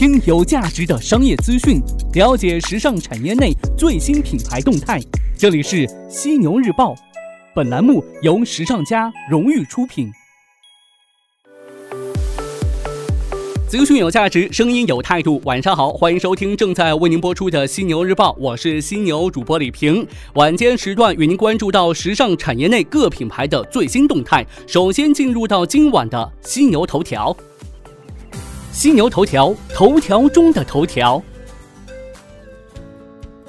听有价值的商业资讯，了解时尚产业内最新品牌动态。这里是犀牛日报，本栏目由时尚家荣誉出品。资讯有价值，声音有态度。晚上好，欢迎收听正在为您播出的犀牛日报，我是犀牛主播李平。晚间时段与您关注到时尚产业内各品牌的最新动态。首先进入到今晚的犀牛头条。犀牛头条，头条中的头条。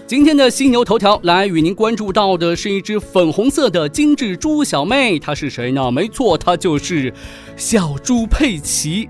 今天的犀牛头条来与您关注到的是一只粉红色的精致猪小妹，她是谁呢？没错，她就是小猪佩奇。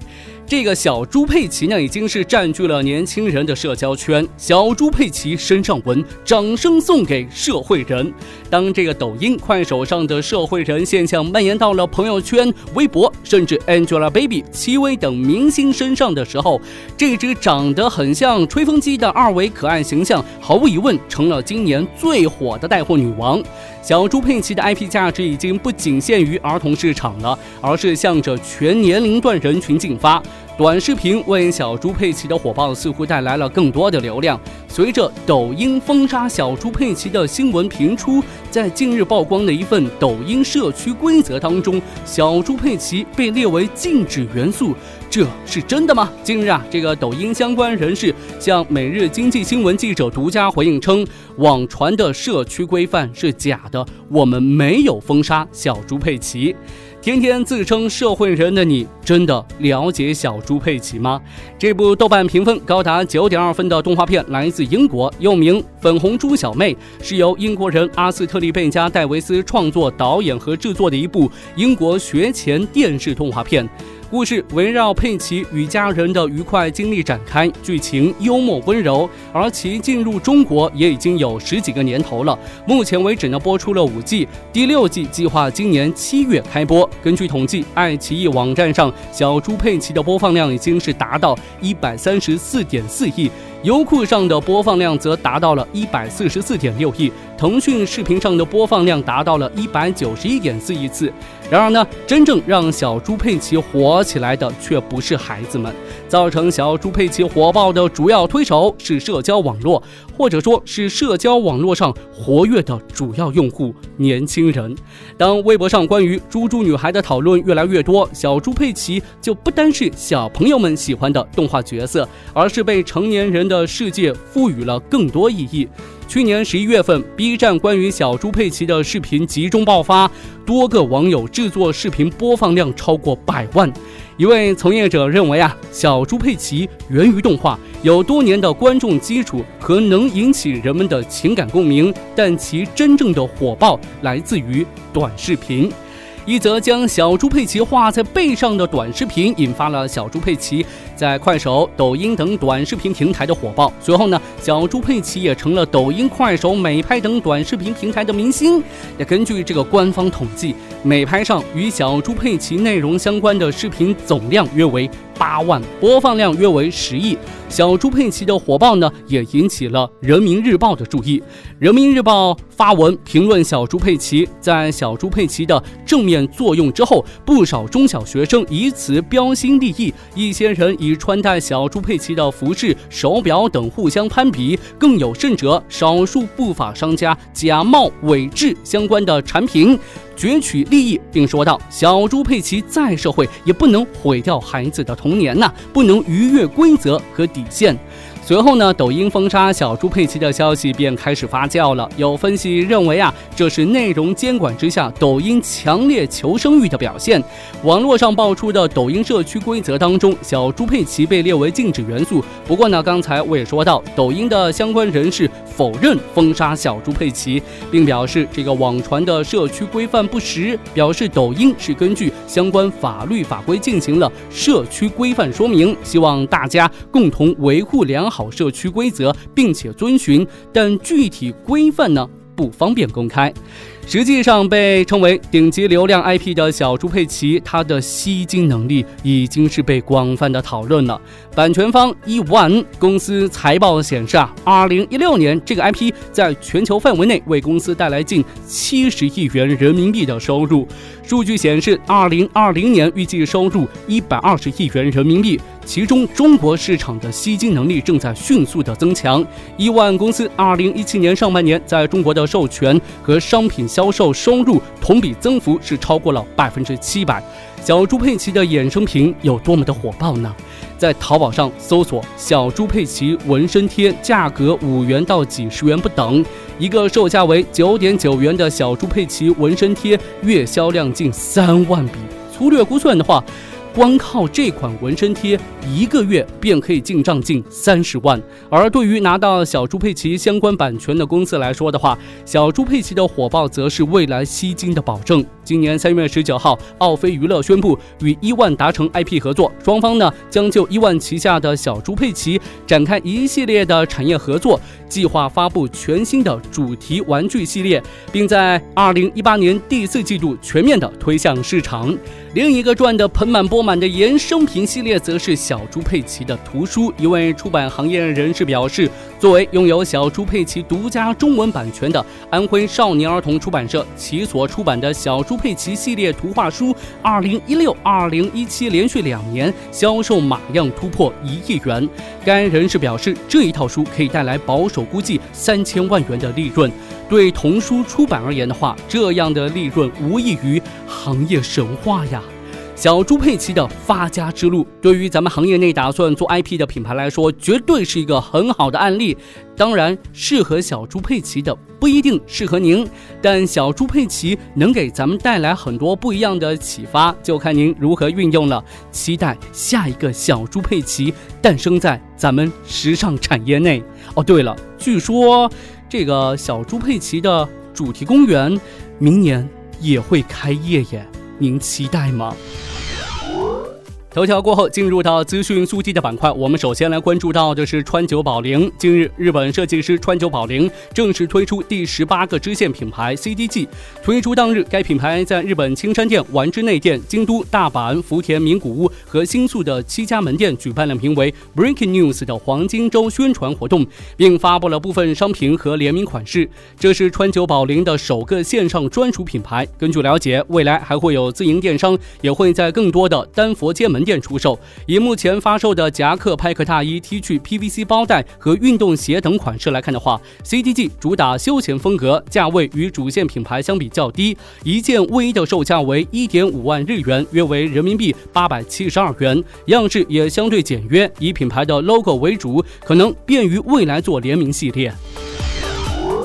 这个小猪佩奇呢，已经是占据了年轻人的社交圈。小猪佩奇身上纹，掌声送给社会人。当这个抖音、快手上的社会人现象蔓延到了朋友圈、微博，甚至 Angelababy、戚薇等明星身上的时候，这只长得很像吹风机的二维可爱形象，毫无疑问成了今年最火的带货女王。小猪佩奇的 IP 价值已经不仅限于儿童市场了，而是向着全年龄段人群进发。短视频为小猪佩奇的火爆似乎带来了更多的流量。随着抖音封杀小猪佩奇的新闻频出，在近日曝光的一份抖音社区规则当中，小猪佩奇被列为禁止元素，这是真的吗？近日啊，这个抖音相关人士向每日经济新闻记者独家回应称，网传的社区规范是假的，我们没有封杀小猪佩奇。天天自称社会人的你，真的了解小猪佩奇吗？这部豆瓣评分高达九点二分的动画片来自英国，又名《粉红猪小妹》，是由英国人阿斯特利贝加戴维斯创作、导演和制作的一部英国学前电视动画片。故事围绕佩奇与家人的愉快经历展开，剧情幽默温柔。而其进入中国也已经有十几个年头了。目前为止呢，播出了五季，第六季计划今年七月开播。根据统计，爱奇艺网站上小猪佩奇的播放量已经是达到一百三十四点四亿。优酷上的播放量则达到了一百四十四点六亿，腾讯视频上的播放量达到了一百九十一点四亿次。然而呢，真正让小猪佩奇火起来的却不是孩子们，造成小猪佩奇火爆的主要推手是社交网络，或者说是社交网络上活跃的主要用户——年轻人。当微博上关于猪猪女孩的讨论越来越多，小猪佩奇就不单是小朋友们喜欢的动画角色，而是被成年人。的世界赋予了更多意义。去年十一月份，B 站关于小猪佩奇的视频集中爆发，多个网友制作视频播放量超过百万。一位从业者认为啊，小猪佩奇源于动画，有多年的观众基础和能引起人们的情感共鸣，但其真正的火爆来自于短视频。一则将小猪佩奇画在背上的短视频，引发了小猪佩奇在快手、抖音等短视频平台的火爆。随后呢，小猪佩奇也成了抖音、快手、美拍等短视频平台的明星。也根据这个官方统计，美拍上与小猪佩奇内容相关的视频总量约为。八万播放量约为十亿，小猪佩奇的火爆呢，也引起了人民日报的注意。人民日报发文评论小猪佩奇，在小猪佩奇的正面作用之后，不少中小学生以此标新立异，一些人以穿戴小猪佩奇的服饰、手表等互相攀比，更有甚者，少数不法商家假冒伪制相关的产品。攫取利益，并说道：“小猪佩奇再社会，也不能毁掉孩子的童年呐，不能逾越规则和底线。”随后呢，抖音封杀小猪佩奇的消息便开始发酵了。有分析认为啊，这是内容监管之下抖音强烈求生欲的表现。网络上爆出的抖音社区规则当中，小猪佩奇被列为禁止元素。不过呢，刚才我也说到，抖音的相关人士否认封杀小猪佩奇，并表示这个网传的社区规范不实，表示抖音是根据相关法律法规进行了社区规范说明，希望大家共同维护良。好社区规则，并且遵循，但具体规范呢不方便公开。实际上，被称为顶级流量 IP 的小猪佩奇，它的吸金能力已经是被广泛的讨论了。版权方 eOne 公司财报显示啊，二零一六年这个 IP 在全球范围内为公司带来近七十亿元人民币的收入。数据显示，二零二零年预计收入一百二十亿元人民币。其中，中国市场的吸金能力正在迅速的增强。亿万公司二零一七年上半年在中国的授权和商品销售收入同比增幅是超过了百分之七百。小猪佩奇的衍生品有多么的火爆呢？在淘宝上搜索“小猪佩奇纹身贴”，价格五元到几十元不等。一个售价为九点九元的小猪佩奇纹身贴，月销量近三万笔。粗略估算的话。光靠这款纹身贴，一个月便可以进账近三十万。而对于拿到小猪佩奇相关版权的公司来说的话，小猪佩奇的火爆则是未来吸金的保证。今年三月十九号，奥飞娱乐宣布与伊万达成 IP 合作，双方呢将就伊万旗下的小猪佩奇展开一系列的产业合作，计划发布全新的主题玩具系列，并在二零一八年第四季度全面的推向市场。另一个赚得盆满钵满的衍生品系列，则是小猪佩奇的图书。一位出版行业人士表示，作为拥有小猪佩奇独家中文版权的安徽少年儿童出版社，其所出版的小猪佩奇系列图画书，二零一六、二零一七连续两年销售码量突破一亿元。该人士表示，这一套书可以带来保守估计三千万元的利润。对童书出版而言的话，这样的利润无异于行业神话呀！小猪佩奇的发家之路，对于咱们行业内打算做 IP 的品牌来说，绝对是一个很好的案例。当然，适合小猪佩奇的不一定适合您，但小猪佩奇能给咱们带来很多不一样的启发，就看您如何运用了。期待下一个小猪佩奇诞生在咱们时尚产业内。哦，对了，据说。这个小猪佩奇的主题公园，明年也会开业耶，您期待吗？头条过后，进入到资讯速递的板块。我们首先来关注到的是川久保玲。近日，日本设计师川久保玲正式推出第十八个支线品牌 CDG。推出当日，该品牌在日本青山店、丸之内店、京都、大阪、福田名古屋和新宿的七家门店举办了名为 Breaking News 的黄金周宣传活动，并发布了部分商品和联名款式。这是川久保玲的首个线上专属品牌。根据了解，未来还会有自营电商，也会在更多的丹佛街门。店出售。以目前发售的夹克、派克大衣、T 恤、PVC 包袋和运动鞋等款式来看的话，CDG 主打休闲风格，价位与主线品牌相比较低，一件卫衣的售价为一点五万日元，约为人民币八百七十二元。样式也相对简约，以品牌的 logo 为主，可能便于未来做联名系列。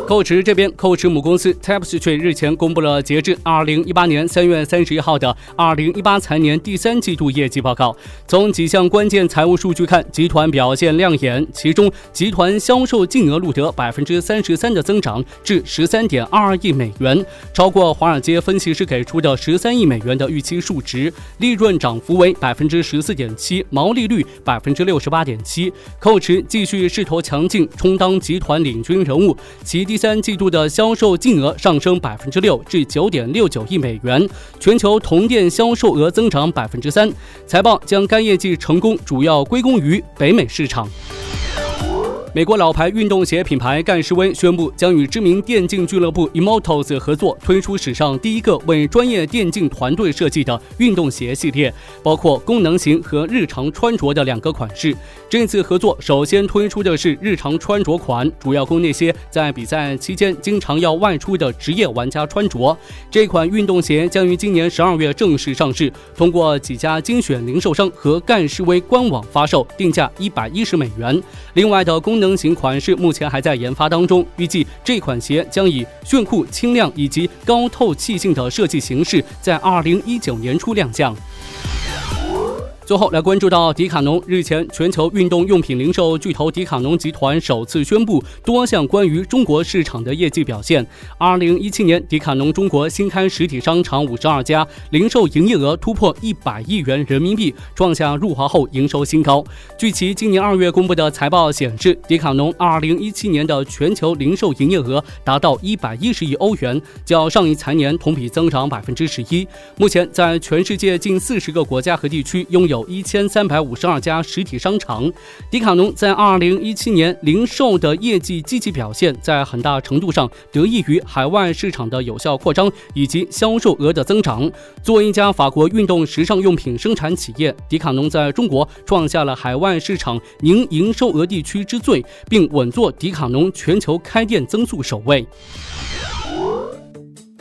Coach 这边，Coach 母公司 tapstry 日前公布了截至二零一八年三月三十一号的二零一八财年第三季度业绩报告。从几项关键财务数据看，集团表现亮眼。其中，集团销售净额录得百分之三十三的增长，至十三点二二亿美元，超过华尔街分析师给出的十三亿美元的预期数值。利润涨幅为百分之十四点七，毛利率百分之六十八点七。寇驰继续势头强劲，充当集团领军人物。其第第三季度的销售净额上升百分之六，至九点六九亿美元，全球同店销售额增长百分之三。财报将该业绩成功主要归功于北美市场。美国老牌运动鞋品牌干士威宣布，将与知名电竞俱乐部 imotos 合作，推出史上第一个为专业电竞团队设计的运动鞋系列，包括功能型和日常穿着的两个款式。这次合作首先推出的是日常穿着款，主要供那些在比赛期间经常要外出的职业玩家穿着。这款运动鞋将于今年十二月正式上市，通过几家精选零售商和干士威官网发售，定价一百一十美元。另外的功能能。型款式目前还在研发当中，预计这款鞋将以炫酷、轻量以及高透气性的设计形式，在二零一九年初亮相。最后来关注到迪卡侬，日前全球运动用品零售巨头迪卡侬集团首次宣布多项关于中国市场的业绩表现。二零一七年，迪卡侬中国新开实体商场五十二家，零售营业额突破一百亿元人民币，创下入华后营收新高。据其今年二月公布的财报显示，迪卡侬二零一七年的全球零售营业额达到一百一十亿欧元，较上一财年同比增长百分之十一。目前，在全世界近四十个国家和地区拥有。有一千三百五十二家实体商场，迪卡侬在二零一七年零售的业绩积极表现，在很大程度上得益于海外市场的有效扩张以及销售额的增长。作为一家法国运动时尚用品生产企业，迪卡侬在中国创下了海外市场年营收额地区之最，并稳坐迪卡侬全球开店增速首位。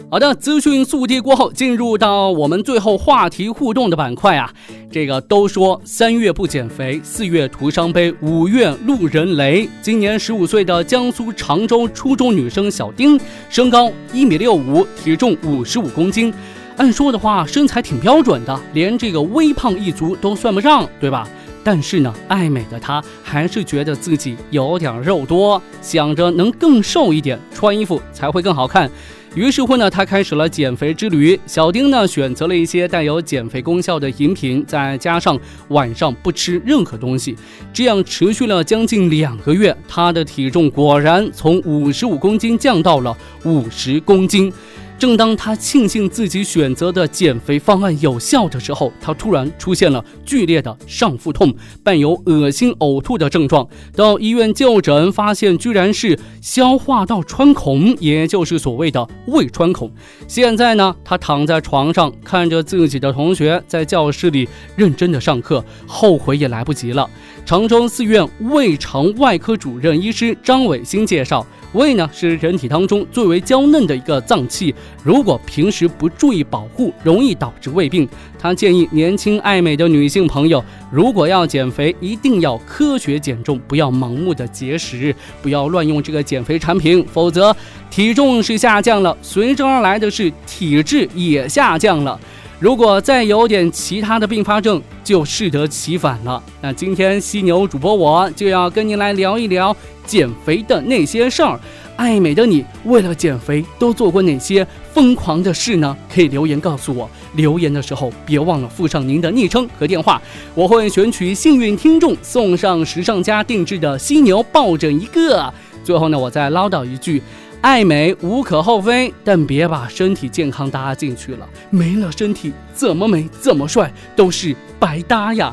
好的，资讯速递过后，进入到我们最后话题互动的板块啊。这个都说三月不减肥，四月徒伤悲，五月路人雷。今年十五岁的江苏常州初中女生小丁，身高一米六五，体重五十五公斤。按说的话，身材挺标准的，连这个微胖一族都算不上，对吧？但是呢，爱美的她还是觉得自己有点肉多，想着能更瘦一点，穿衣服才会更好看。于是乎呢，他开始了减肥之旅。小丁呢，选择了一些带有减肥功效的饮品，再加上晚上不吃任何东西，这样持续了将近两个月，他的体重果然从五十五公斤降到了五十公斤。正当他庆幸自己选择的减肥方案有效的时候，他突然出现了剧烈的上腹痛，伴有恶心呕吐的症状。到医院就诊，发现居然是消化道穿孔，也就是所谓的胃穿孔。现在呢，他躺在床上，看着自己的同学在教室里认真的上课，后悔也来不及了。常州四院胃肠外科主任医师张伟新介绍。胃呢是人体当中最为娇嫩的一个脏器，如果平时不注意保护，容易导致胃病。他建议年轻爱美的女性朋友，如果要减肥，一定要科学减重，不要盲目的节食，不要乱用这个减肥产品，否则体重是下降了，随之而来的是体质也下降了。如果再有点其他的并发症，就适得其反了。那今天犀牛主播我就要跟您来聊一聊。减肥的那些事儿，爱美的你为了减肥都做过哪些疯狂的事呢？可以留言告诉我。留言的时候别忘了附上您的昵称和电话，我会选取幸运听众送上时尚家定制的犀牛抱枕一个。最后呢，我再唠叨一句：爱美无可厚非，但别把身体健康搭进去了。没了身体，怎么美怎么帅都是白搭呀。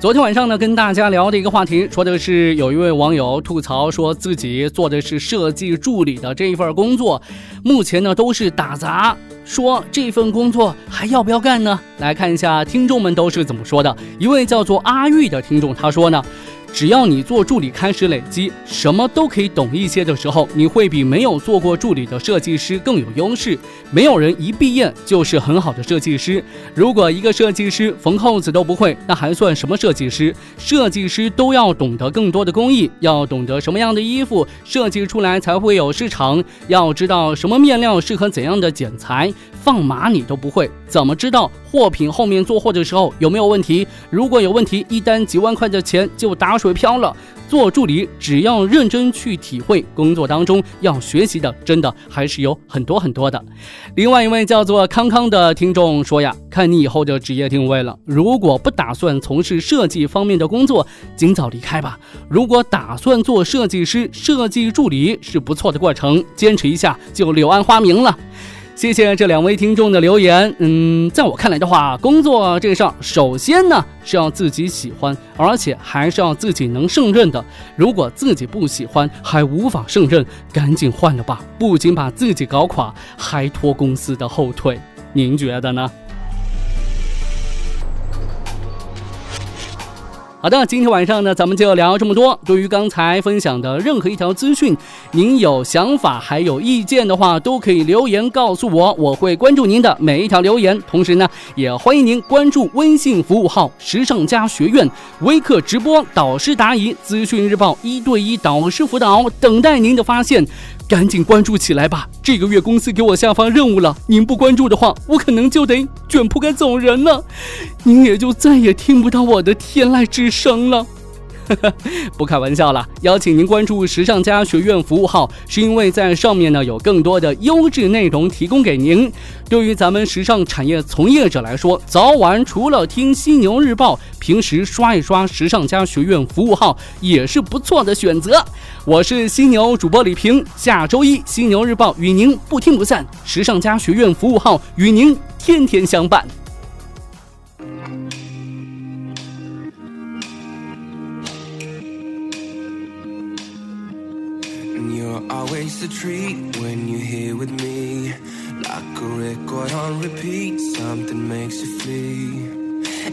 昨天晚上呢，跟大家聊的一个话题，说的是有一位网友吐槽说自己做的是设计助理的这一份工作，目前呢都是打杂，说这份工作还要不要干呢？来看一下听众们都是怎么说的。一位叫做阿玉的听众他说呢。只要你做助理开始累积，什么都可以懂一些的时候，你会比没有做过助理的设计师更有优势。没有人一毕业就是很好的设计师。如果一个设计师缝扣子都不会，那还算什么设计师？设计师都要懂得更多的工艺，要懂得什么样的衣服设计出来才会有市场，要知道什么面料适合怎样的剪裁。放码你都不会，怎么知道货品后面做货的时候有没有问题？如果有问题，一单几万块的钱就打水漂了。做助理只要认真去体会，工作当中要学习的真的还是有很多很多的。另外一位叫做康康的听众说呀，看你以后的职业定位了，如果不打算从事设计方面的工作，尽早离开吧。如果打算做设计师、设计助理是不错的过程，坚持一下就柳暗花明了。谢谢这两位听众的留言。嗯，在我看来的话，工作这个事儿，首先呢是要自己喜欢，而且还是要自己能胜任的。如果自己不喜欢，还无法胜任，赶紧换了吧，不仅把自己搞垮，还拖公司的后腿。您觉得呢？好的，今天晚上呢，咱们就聊这么多。对于刚才分享的任何一条资讯，您有想法还有意见的话，都可以留言告诉我，我会关注您的每一条留言。同时呢，也欢迎您关注微信服务号“时尚家学院”微课直播导师答疑、资讯日报一对一导师辅导，等待您的发现。赶紧关注起来吧！这个月公司给我下发任务了，您不关注的话，我可能就得卷铺盖走人了，您也就再也听不到我的天籁之声了。不开玩笑了，邀请您关注时尚家学院服务号，是因为在上面呢有更多的优质内容提供给您。对于咱们时尚产业从业者来说，早晚除了听犀牛日报，平时刷一刷时尚家学院服务号也是不错的选择。我是犀牛主播李平，下周一犀牛日报与您不听不散，时尚家学院服务号与您天天相伴。Always a treat when you're here with me. Like a record on repeat, something makes you flee.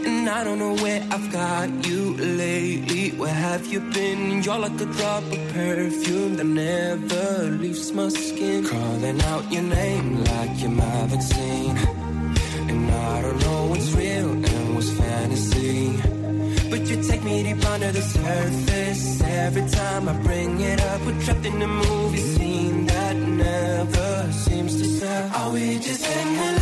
And I don't know where I've got you lately. Where have you been? You're like a drop of perfume that never leaves my skin. Calling out your name like you're my vaccine. And I don't know what's real and what's fantasy. But you take me deep under the surface. Every time I bring it up, we're trapped in a movie scene that never seems to stop. Are we just an illusion?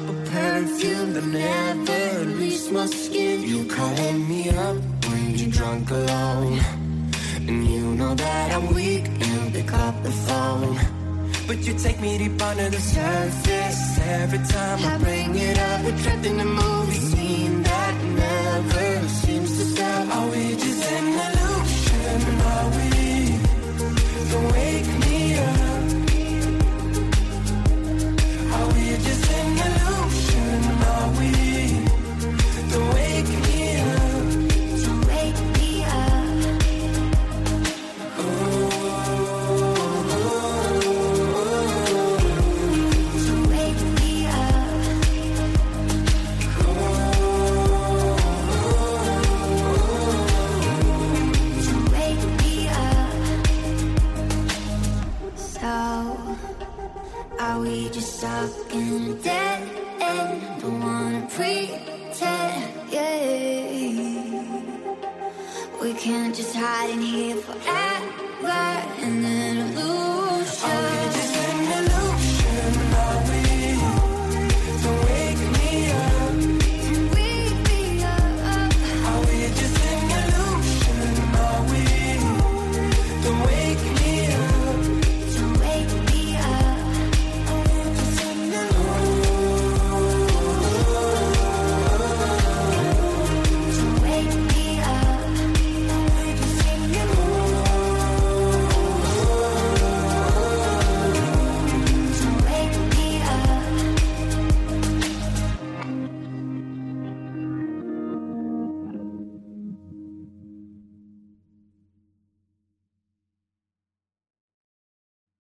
A perfume that never leaves my skin. You calling me up when you're drunk alone. And you know that I'm weak and pick up the phone. But you take me deep under the surface. Every time I bring it up, we're trapped in the movie